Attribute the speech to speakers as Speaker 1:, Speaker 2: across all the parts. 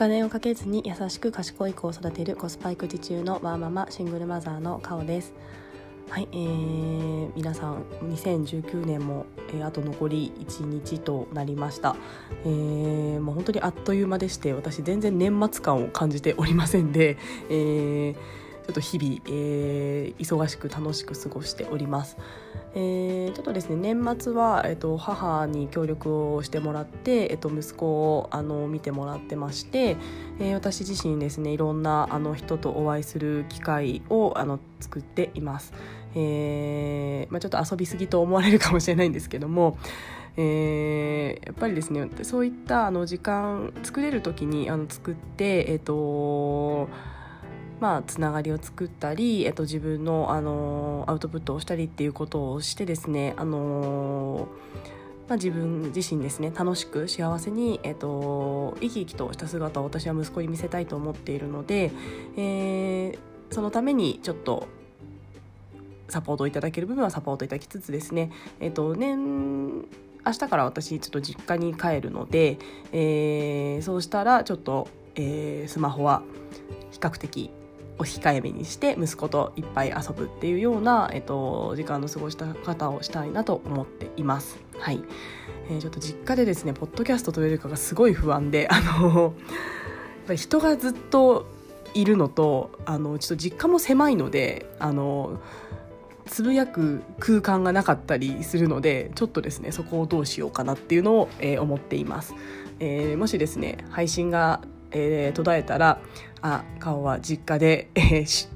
Speaker 1: 金をかけずに優しく賢い子を育てるコスパ育児中のワーママシングルマザーのカオですはい、えー、皆さん2019年も、えー、あと残り1日となりました、えー、もう本当にあっという間でして私全然年末感を感じておりませんで、えーちょっと日々、えー、忙しく楽しく過ごしております。えー、ちょっとですね年末は、えーと、母に協力をしてもらって、えーと、息子をあの見てもらってまして、えー、私自身ですねいろんなあの人とお会いする機会をあの作っています。えーまあ、ちょっと遊びすぎと思われるかもしれないんですけども、えー、やっぱりですねそういったあの時間作れる時にあの作ってえっ、ー、とまあ、つながりを作ったり、えっと、自分の、あのアウトプットをしたりっていうことをしてですね、あのまあ、自分自身ですね楽しく幸せに、えっと、生き生きとした姿を私は息子に見せたいと思っているので、えー、そのためにちょっとサポートをいただける部分はサポートいただきつつですね、えっと、年明日から私ちょっと実家に帰るので、えー、そうしたらちょっと、えー、スマホは比較的お控えめにして息子といっぱい遊ぶっていうような、えっと、時間の過ごした方をしたいなと思っています。はい、えー、ちょっと実家でですねポッドキャストというかがすごい不安で あのやっぱり人がずっといるのとあのちょっと実家も狭いのであのつぶやく空間がなかったりするのでちょっとですねそこをどうしようかなっていうのを、えー、思っています。えー、もしですね配信がえー、途絶えたらあ顔は実家で、えー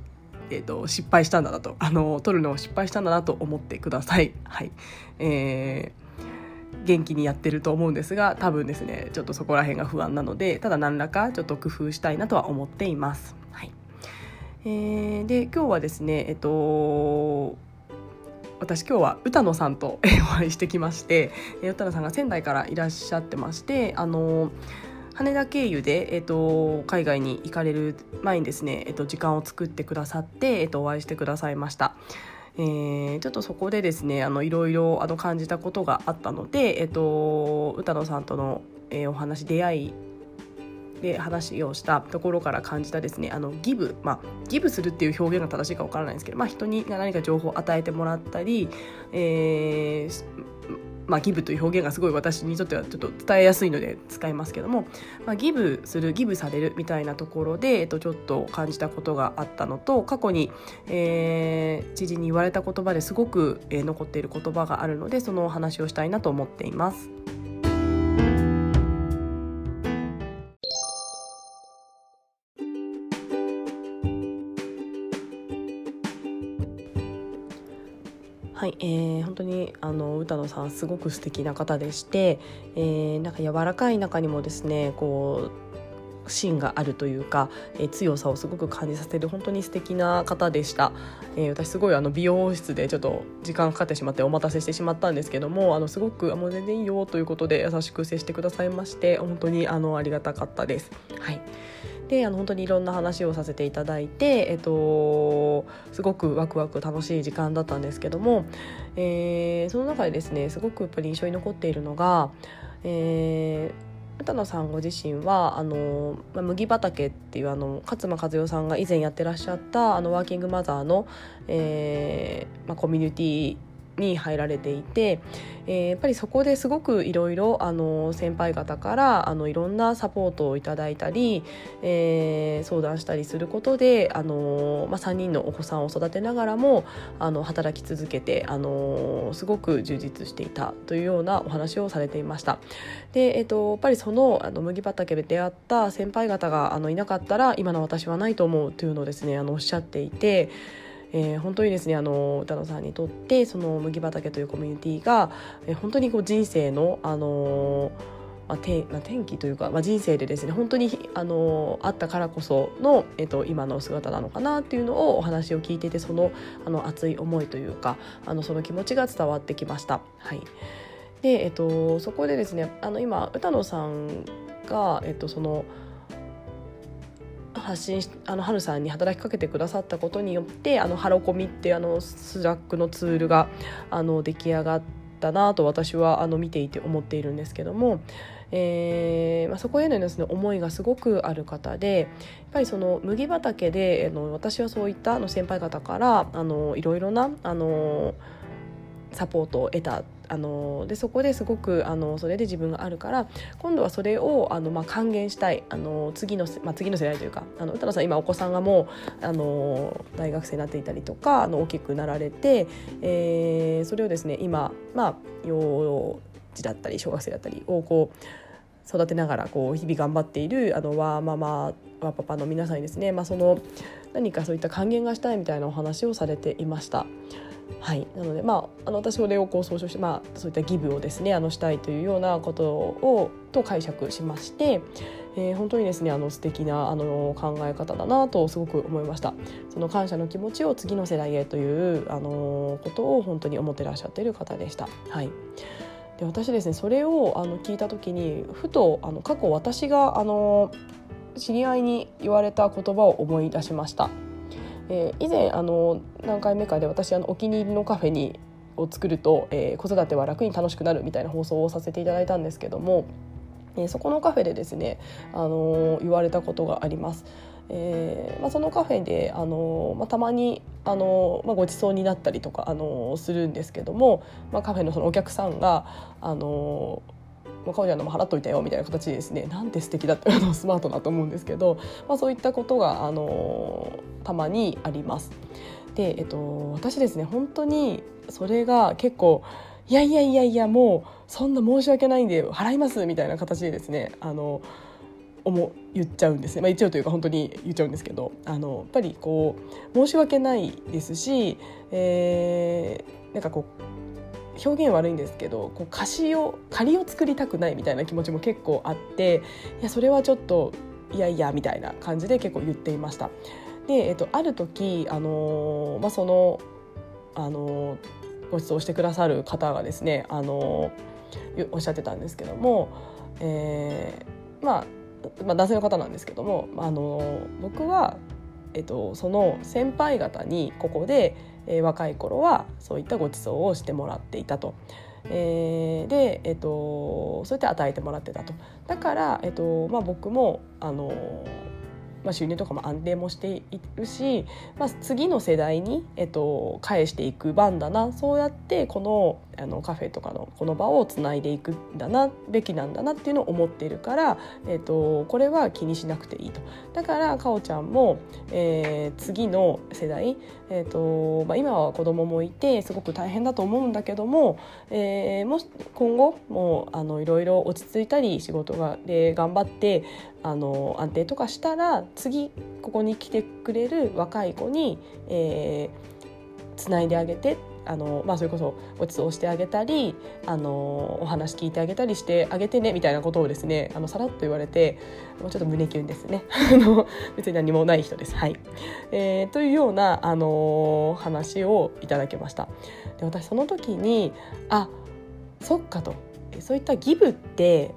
Speaker 1: えーと、失敗したんだなと あの撮るのを失敗したんだなと思ってください。はいえー、元気にやってると思うんですが多分ですねちょっとそこら辺が不安なのでただ何らかちょっと工夫したいなとは思っています。はいえー、で今日はですねえっと私今日は歌野さんとお会いしてきまして歌野さんが仙台からいらっしゃってましてあの羽田経由で、えーと、海外に行かれる前にですね、えーと、時間を作ってくださって、えーと、お会いしてくださいました。えー、ちょっとそこでですねいろいろ感じたことがあったので、えー、と歌野さんとの、えー、お話出会いで話をしたところから感じたですねあのギブ、まあ、ギブするっていう表現が正しいかわからないんですけど、まあ、人に何か情報を与えてもらったり、えー、まあ、ギブという表現がすごい私にとってはちょっと伝えやすいので使いますけども、まあ、ギブするギブされるみたいなところで、えっと、ちょっと感じたことがあったのと過去に、えー、知事に言われた言葉ですごく、えー、残っている言葉があるのでそのお話をしたいなと思っています。あの歌野さんすごく素敵な方でして、えー、なんか柔らかい中にもですねこう芯があるというか、えー、強さをすごく感じさせる本当に素敵な方でした、えー、私すごいあの美容室でちょっと時間かかってしまってお待たせしてしまったんですけどもあのすごくもう全然いいよということで優しく接してくださいまして本当にあのありがたかったです。はいであの本当にいろんな話をさせていただいて、えっと、すごくワクワク楽しい時間だったんですけども、えー、その中でですねすごくやっぱり印象に残っているのが、えー歌野さんご自身はあの、ま麦畑っていうあの勝間和代さんが以前やってらっしゃったあのワーキングマザーの、えーまあ、コミュニティに入られていて、えー、やっぱりそこですごくいろいろ先輩方からあのいろんなサポートをいただいたり、えー、相談したりすることであの、まあ、3人のお子さんを育てながらもあの働き続けてあのすごく充実していたというようなお話をされていました。で、えーと、やっぱりそのあの麦畑で出会った先輩方があのいなかったら今の私はないと思うというのをですねあのおっしゃっていて。えー、本当にですねあの歌野さんにとってその麦畑というコミュニティが、えー、本当にこう人生のあのまあ、転まあ、転機というか、まあ、人生でですね本当にあのあったからこその、えっと、今の姿なのかなっていうのをお話を聞いていてそのあの熱い思いというかあのその気持ちが伝わってきました。はいでえっと、そこでですねあの今歌野さんが、えっと、その発信しあの春さんに働きかけてくださったことによってあのハロコミってあの Slack のツールがあの出来上がってったなと私はあの見ていて思っているんですけども、えーまあ、そこへのです、ね、思いがすごくある方でやっぱりその麦畑であの私はそういったあの先輩方からあのいろいろなあのサポートを得たあのでそこですごくあのそれで自分があるから今度はそれをあの、まあ、還元したいあの次の、まあ、次の世代というかあの歌野さん今お子さんがもうあの大学生になっていたりとかあの大きくなられて、えー、それをですね今、まあ、幼児だったり小学生だったりをこう育てながらこう日々頑張っているあのワーママワーパパの皆さんにですね、まあ、その何かそういった還元がしたいみたいなお話をされていました。はい、なので、まあ、あの私それをこう総称して、まあ、そういったギブをですねあのしたいというようなことをと解釈しまして、えー、本当にですねあの素敵なあの考え方だなとすごく思いましたその感謝の気持ちを次の世代へというあのことを本当に思ってらっしゃっている方でした。はいで私ですねそれをあの聞いた時にふとあの過去私があの知り合いに言われた言葉を思い出しました。えー、以前あの何回目かで私あのお気に入りのカフェにを作ると、えー、子育ては楽に楽しくなるみたいな放送をさせていただいたんですけども、えー、そこのカフェでですね、あのー、言われたことがあります。えーまあ、そのカフェで、あのまあ、たまに、あのまあ、ごちそうになったりとか、あのするんですけども、まあ、カフェのそのお客さんが、あのまあ、かおちゃんのも払っといたよみたいな形でですねなんて素敵だってあのスマートだと思うんですけど、まあ、そういったことが、あのたまにあります。で、えっと、私ですね本当にそれが結構いやいやいやいやもうそんな申し訳ないんで払いますみたいな形でですねあの思言っちゃうんですね、まあ、一応というか本当に言っちゃうんですけどあのやっぱりこう申し訳ないですし、えー、なんかこう表現悪いんですけどこう貸しを仮を作りたくないみたいな気持ちも結構あっていやそれはちょっといやいやみたいな感じで結構言っていました。で、えっと、ある時、あのまあ、その、あのご馳走してくださる方がですね、あのおっしゃってたんですけども、えー、まあまあ、男性の方なんですけども、あの僕は、えっと、その先輩方にここでえー、若い頃はそういったご馳走をしてもらっていたと。えー、で、えーと、そうやって与えてもらってたとだから、えーとまあ、僕もあのまあ、収入とかも安定もしているし、まあ、次の世代に、えっと、返していく番だなそうやってこのあのカフェとかのこの場をつないでいくんだなべきなんだなっていうのを思っているから、えっと、これは気にしなくていいと。だからかおちゃんも、えー、次の世代、えっとまあ、今は子供もいてすごく大変だと思うんだけども、えー、もし今後もうあのいろいろ落ち着いたり仕事がで頑張ってあの安定とかしたら次ここに来てくれる若い子に、えー、つないであげてあの、まあ、それこそごちそうしてあげたりあのお話聞いてあげたりしてあげてねみたいなことをですねあのさらっと言われてもうちょっと胸キュンですね 別に何もない人です。はいえー、というような、あの話をいただきました。で私その時にあそっかとそういったギブって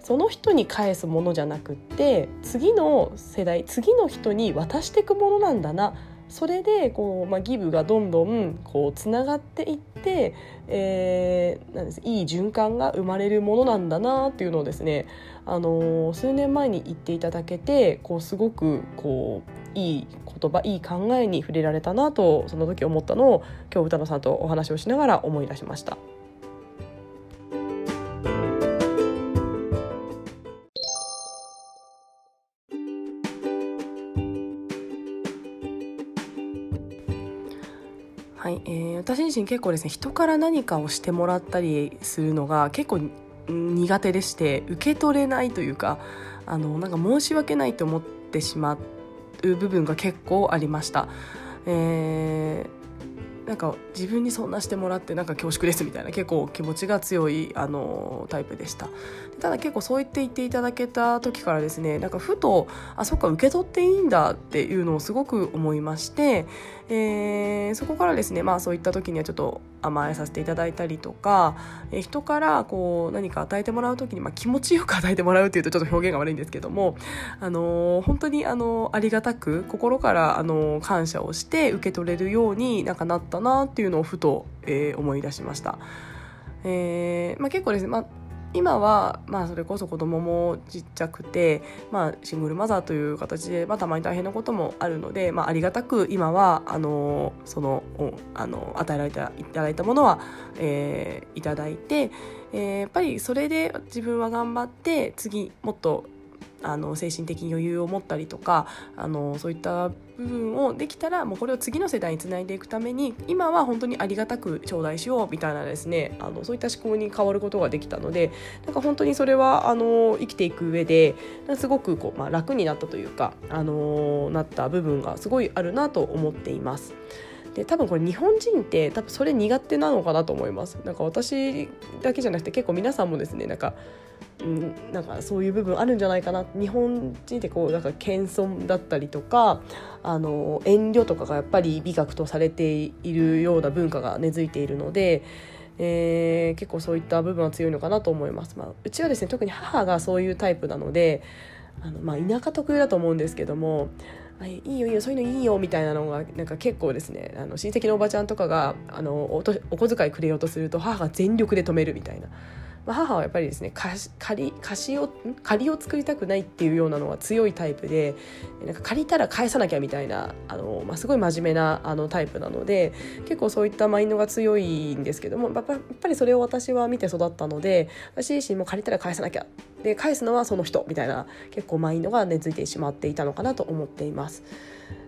Speaker 1: その人に返すものじゃなくって次の世代次の人に渡していくものなんだなそれでこう、まあ、ギブがどんどんこうつながっていって、えー、なんですいい循環が生まれるものなんだなっていうのをですね、あのー、数年前に言っていただけてこうすごくこういい言葉いい考えに触れられたなとその時思ったのを今日歌野さんとお話をしながら思い出しました。私自身結構ですね人から何かをしてもらったりするのが結構苦手でして受け取れないというかあのなんか申し訳ないと思ってしまう部分が結構ありました。えーなんか自分にそんなしてもらってなんか恐縮ですみたいな結構気持ちが強いあのタイプでしたただ結構そう言って言っていただけた時からですねなんかふとあそっか受け取っていいんだっていうのをすごく思いまして、えー、そこからですねまあそういった時にはちょっと甘えさせていただいたりとか、えー、人からこう何か与えてもらう時に、まあ、気持ちよく与えてもらうっていうとちょっと表現が悪いんですけども、あのー、本当に、あのー、ありがたく心から、あの感謝をして受け取れるようになんかなったなっていうのをふと、え思い出しました。えーまあ、結構ですね、まあ、今は、まあ、それこそ子供もちっちゃくて、まあ、シングルマザーという形で、まあ、たまに大変なこともあるので、まあ、ありがたく今はあのそのあの与えられたいただいたものは、えー、いただいて、えー、やっぱりそれで自分は頑張って次もっとあの精神的に余裕を持ったりとかあのそういった部分をできたらもうこれを次の世代につないでいくために今は本当にありがたく頂戴しようみたいなですねあのそういった思考に変わることができたのでなんか本当にそれはあの生きていく上ですごくこう、まあ、楽になったというかあのなった部分がすごいあるなと思っています。で多分これ日本人って多分それ苦手なのかなと思いますなんか私だけじゃなくて結構皆さんもですねなんかうん、なんかそういう部分あるんじゃないかな日本人ってこうなんか謙遜だったりとかあの遠慮とかがやっぱり美学とされているような文化が根付いているので、えー、結構そういった部分は強いのかなと思います。まあ、うちはですね特に母がそういうタイプなのであの、まあ、田舎特有だと思うんですけどもいいよいいよそういうのいいよみたいなのがなんか結構ですねあの親戚のおばちゃんとかがあのおとお小遣いくれようとすると母が全力で止めるみたいな。ま、母はやっぱりですね借り貸しを借りを作りたくないっていうようなのが強いタイプでなんか借りたら返さなきゃみたいなあの、まあ、すごい真面目なあのタイプなので結構そういったマインドが強いんですけどもやっぱりそれを私は見て育ったので私自身も借りたら返さなきゃで返すのはその人みたいな結構マインドが根付いてしまっていたのかなと思っています。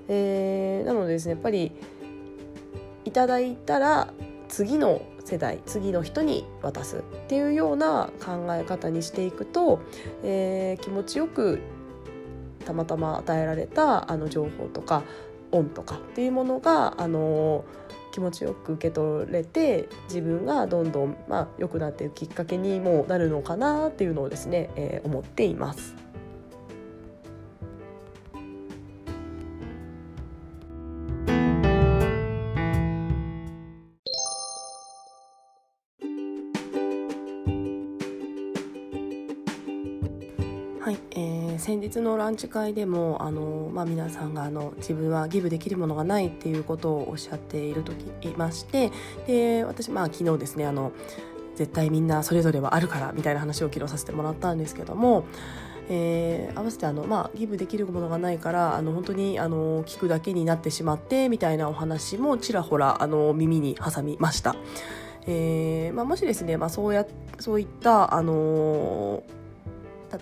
Speaker 1: えー、なのでですねやっぱりいただいたら次の世代次の人に渡すっていうような考え方にしていくと、えー、気持ちよくたまたま与えられたあの情報とか恩とかっていうものがあの気持ちよく受け取れて自分がどんどん、まあ、良くなっていくきっかけにもなるのかなっていうのをですね、えー、思っています。はい、えー、先日のランチ会でもあの、まあ、皆さんがあの自分はギブできるものがないっていうことをおっしゃっている時いましてで私、まあ、昨日ですねあの絶対みんなそれぞれはあるからみたいな話を昨日させてもらったんですけども、えー、合わせてあの、まあ、ギブできるものがないからあの本当にあの聞くだけになってしまってみたいなお話もちらほらあの耳に挟みました。えーまあ、もしですね、まあ、そうやそういったあのー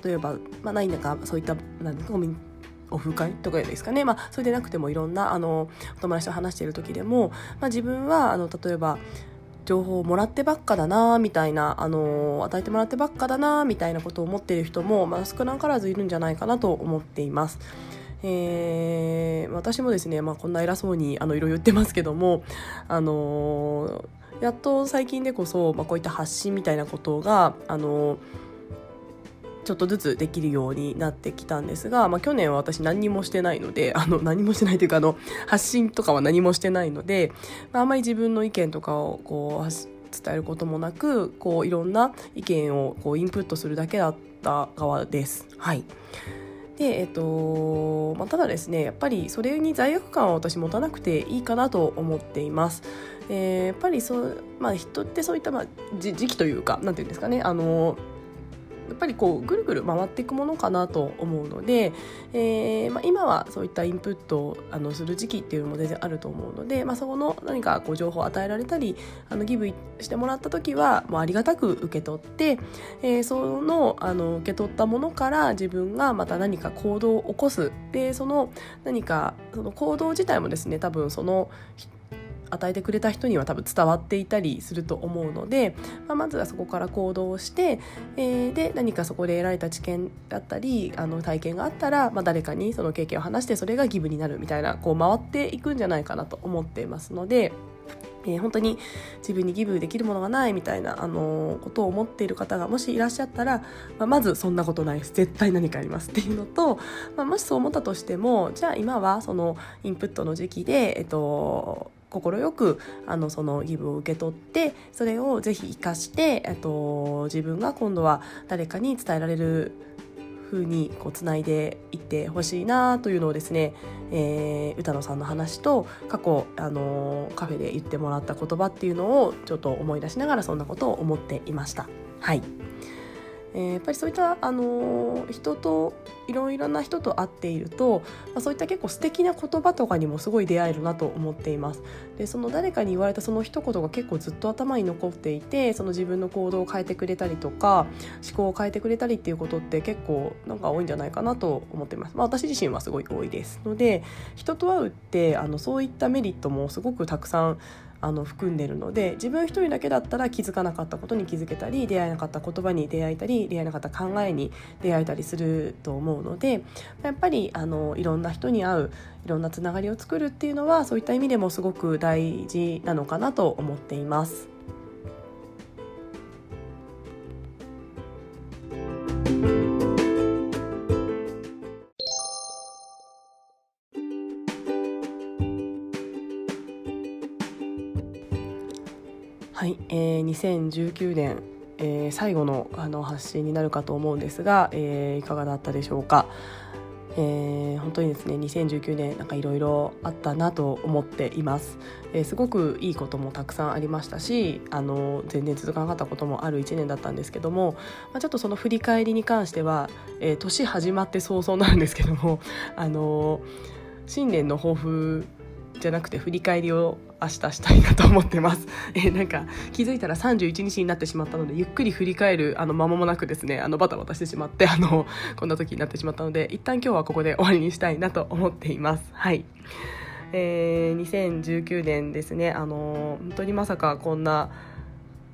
Speaker 1: 例えば、まあ、ないんだかそういったなんですかオフ会とかですかね、まあ、それでなくてもいろんなあのお友達と話している時でも、まあ、自分はあの例えば情報をもらってばっかだなみたいなあの与えてもらってばっかだなみたいなことを思っている人も、まあ、少なからずいるんじゃないかなと思っています。えー、私もですね、まあ、こんな偉そうにあのいろいろ言ってますけども、あのやっと最近でこそ、まあ、こういった発信みたいなことが、あのちょっとずつできるようになってきたんですが、まあ、去年は私何もしてないので あの何もしてないというかあの発信とかは何もしてないので、まあ、あんまり自分の意見とかをこう伝えることもなくこういろんな意見をこうインプットするだけだった側です。はいでえっとまあ、ただですねやっぱりそれに罪悪感を私持たなくていいかなと思っています。えー、やっぱりそう、まあ、人ってそういった、まあ、時期というかなんていうんですかねあのやっぱりこうぐるぐる回っていくものかなと思うので、えーまあ、今はそういったインプットをあのする時期っていうのも全然あると思うので、まあ、そこの何かこう情報を与えられたりあのギブしてもらった時はもうありがたく受け取って、えー、そのあの受け取ったものから自分がまた何か行動を起こす。でその何かその行動自体もですね多分その与えてくれた人には多分伝わっていたりすると思うので、まあ、まずはそこから行動して、えー、で何かそこで得られた知見だったりあの体験があったら、まあ、誰かにその経験を話してそれがギブになるみたいなこう回っていくんじゃないかなと思っていますので。えー、本当に自分にギブできるものがないみたいな、あのー、ことを思っている方がもしいらっしゃったら、まあ、まずそんなことないです絶対何かありますっていうのと、まあ、もしそう思ったとしてもじゃあ今はそのインプットの時期で、えっと、快くあのそのギブを受け取ってそれをぜひ生かしてえっと自分が今度は誰かに伝えられる風にこうつないでいってほしいなというのをですね、えー、歌野さんの話と過去、あのー、カフェで言ってもらった言葉っていうのをちょっと思い出しながらそんなことを思っていました。はいえー、やっぱりそういった、あのー、人といろいろな人と会っていると、まあ、そういった結構素敵な言葉とかにもすごい出会えるなと思っています。でその誰かに言われたその一言が結構ずっと頭に残っていてその自分の行動を変えてくれたりとか思考を変えてくれたりっていうことって結構なんか多いんじゃないかなと思っています、まあ、私自身はすごい多いです。ので人と会うってあのそういったメリットもすごくたくさんあの含んでるので自分一人だけだったら気づかなかったことに気づけたり出会えなかった言葉に出会えたり出会えなかった考えに出会えたりすると思うのでやっぱりあのいろんな人に会ういろんなつながりを作るっていうのはそういった意味でもすごく大事なのかなと思っています。2019年、えー、最後のあの発信になるかと思うんですが、えー、いかがだったでしょうか。えー、本当にですね2019年なんかいろいろあったなと思っています、えー、すごくいいこともたくさんありましたしあの全然続かなかったこともある1年だったんですけども、まあ、ちょっとその振り返りに関しては、えー、年始まって早々なんですけどもあの新年の抱負じゃなくて振り返りを明日したいなと思ってます。えなんか気づいたら31日になってしまったのでゆっくり振り返るあの間もなくですねあのバタバタしてしまってあのこんな時になってしまったので一旦今日はここで終わりにしたいなと思っています。はいえー、2019年ですねあの本当にまさかこんな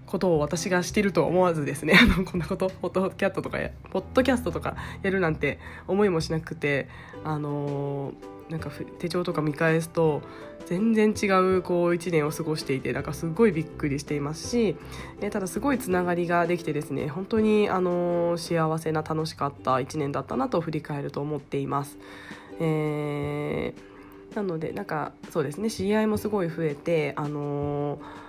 Speaker 1: ことを私がしてると思わずですね あのこんなことポッドキャストとかポッドキャストとかやるなんて思いもしなくてあのーなんか手帳とか見返すと全然違うこう1年を過ごしていてなんかすごいびっくりしていますし、えただすごいつながりができてですね本当にあの幸せな楽しかった1年だったなと振り返ると思っています。えー、なのでなんかそうですね知り合いもすごい増えてあのー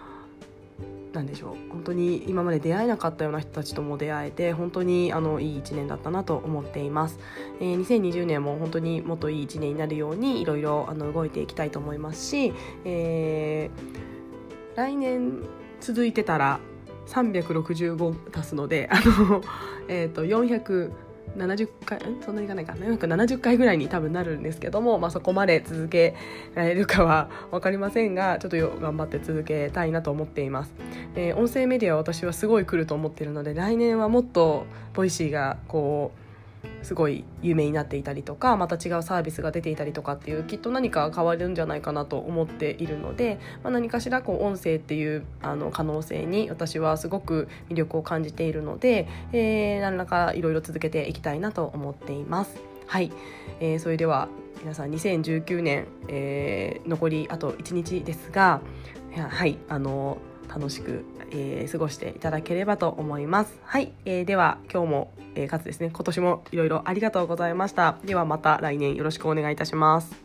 Speaker 1: なんでしょう。本当に今まで出会えなかったような人たちとも出会えて本当にあのいい1年だったなと思っています、えー、2020年も本当にもっといい1年になるようにいろいろあの動いていきたいと思いますし、えー、来年続いてたら365足すのであの、えー、と400 70回そんなにいかないかな。んか70回ぐらいに多分なるんですけども、まあ、そこまで続けられるかは分かりませんがちょっと頑張って続けたいなと思っています、えー、音声メディアは私はすごい来ると思っているので来年はもっとVoicy がこうすごい有名になっていたりとかまた違うサービスが出ていたりとかっていうきっと何か変わるんじゃないかなと思っているので、まあ、何かしらこう音声っていうあの可能性に私はすごく魅力を感じているので、えー、何らかいろいろ続けていきたいなと思っています。はい、えー、それでは皆さん2019年、えー、残りあと1日ですがはいあの楽しく、えー、過ごしていただければと思います。はい、えー、では今日も、えー、かつですね今年もいろいろありがとうございました。ではまた来年よろしくお願いいたします。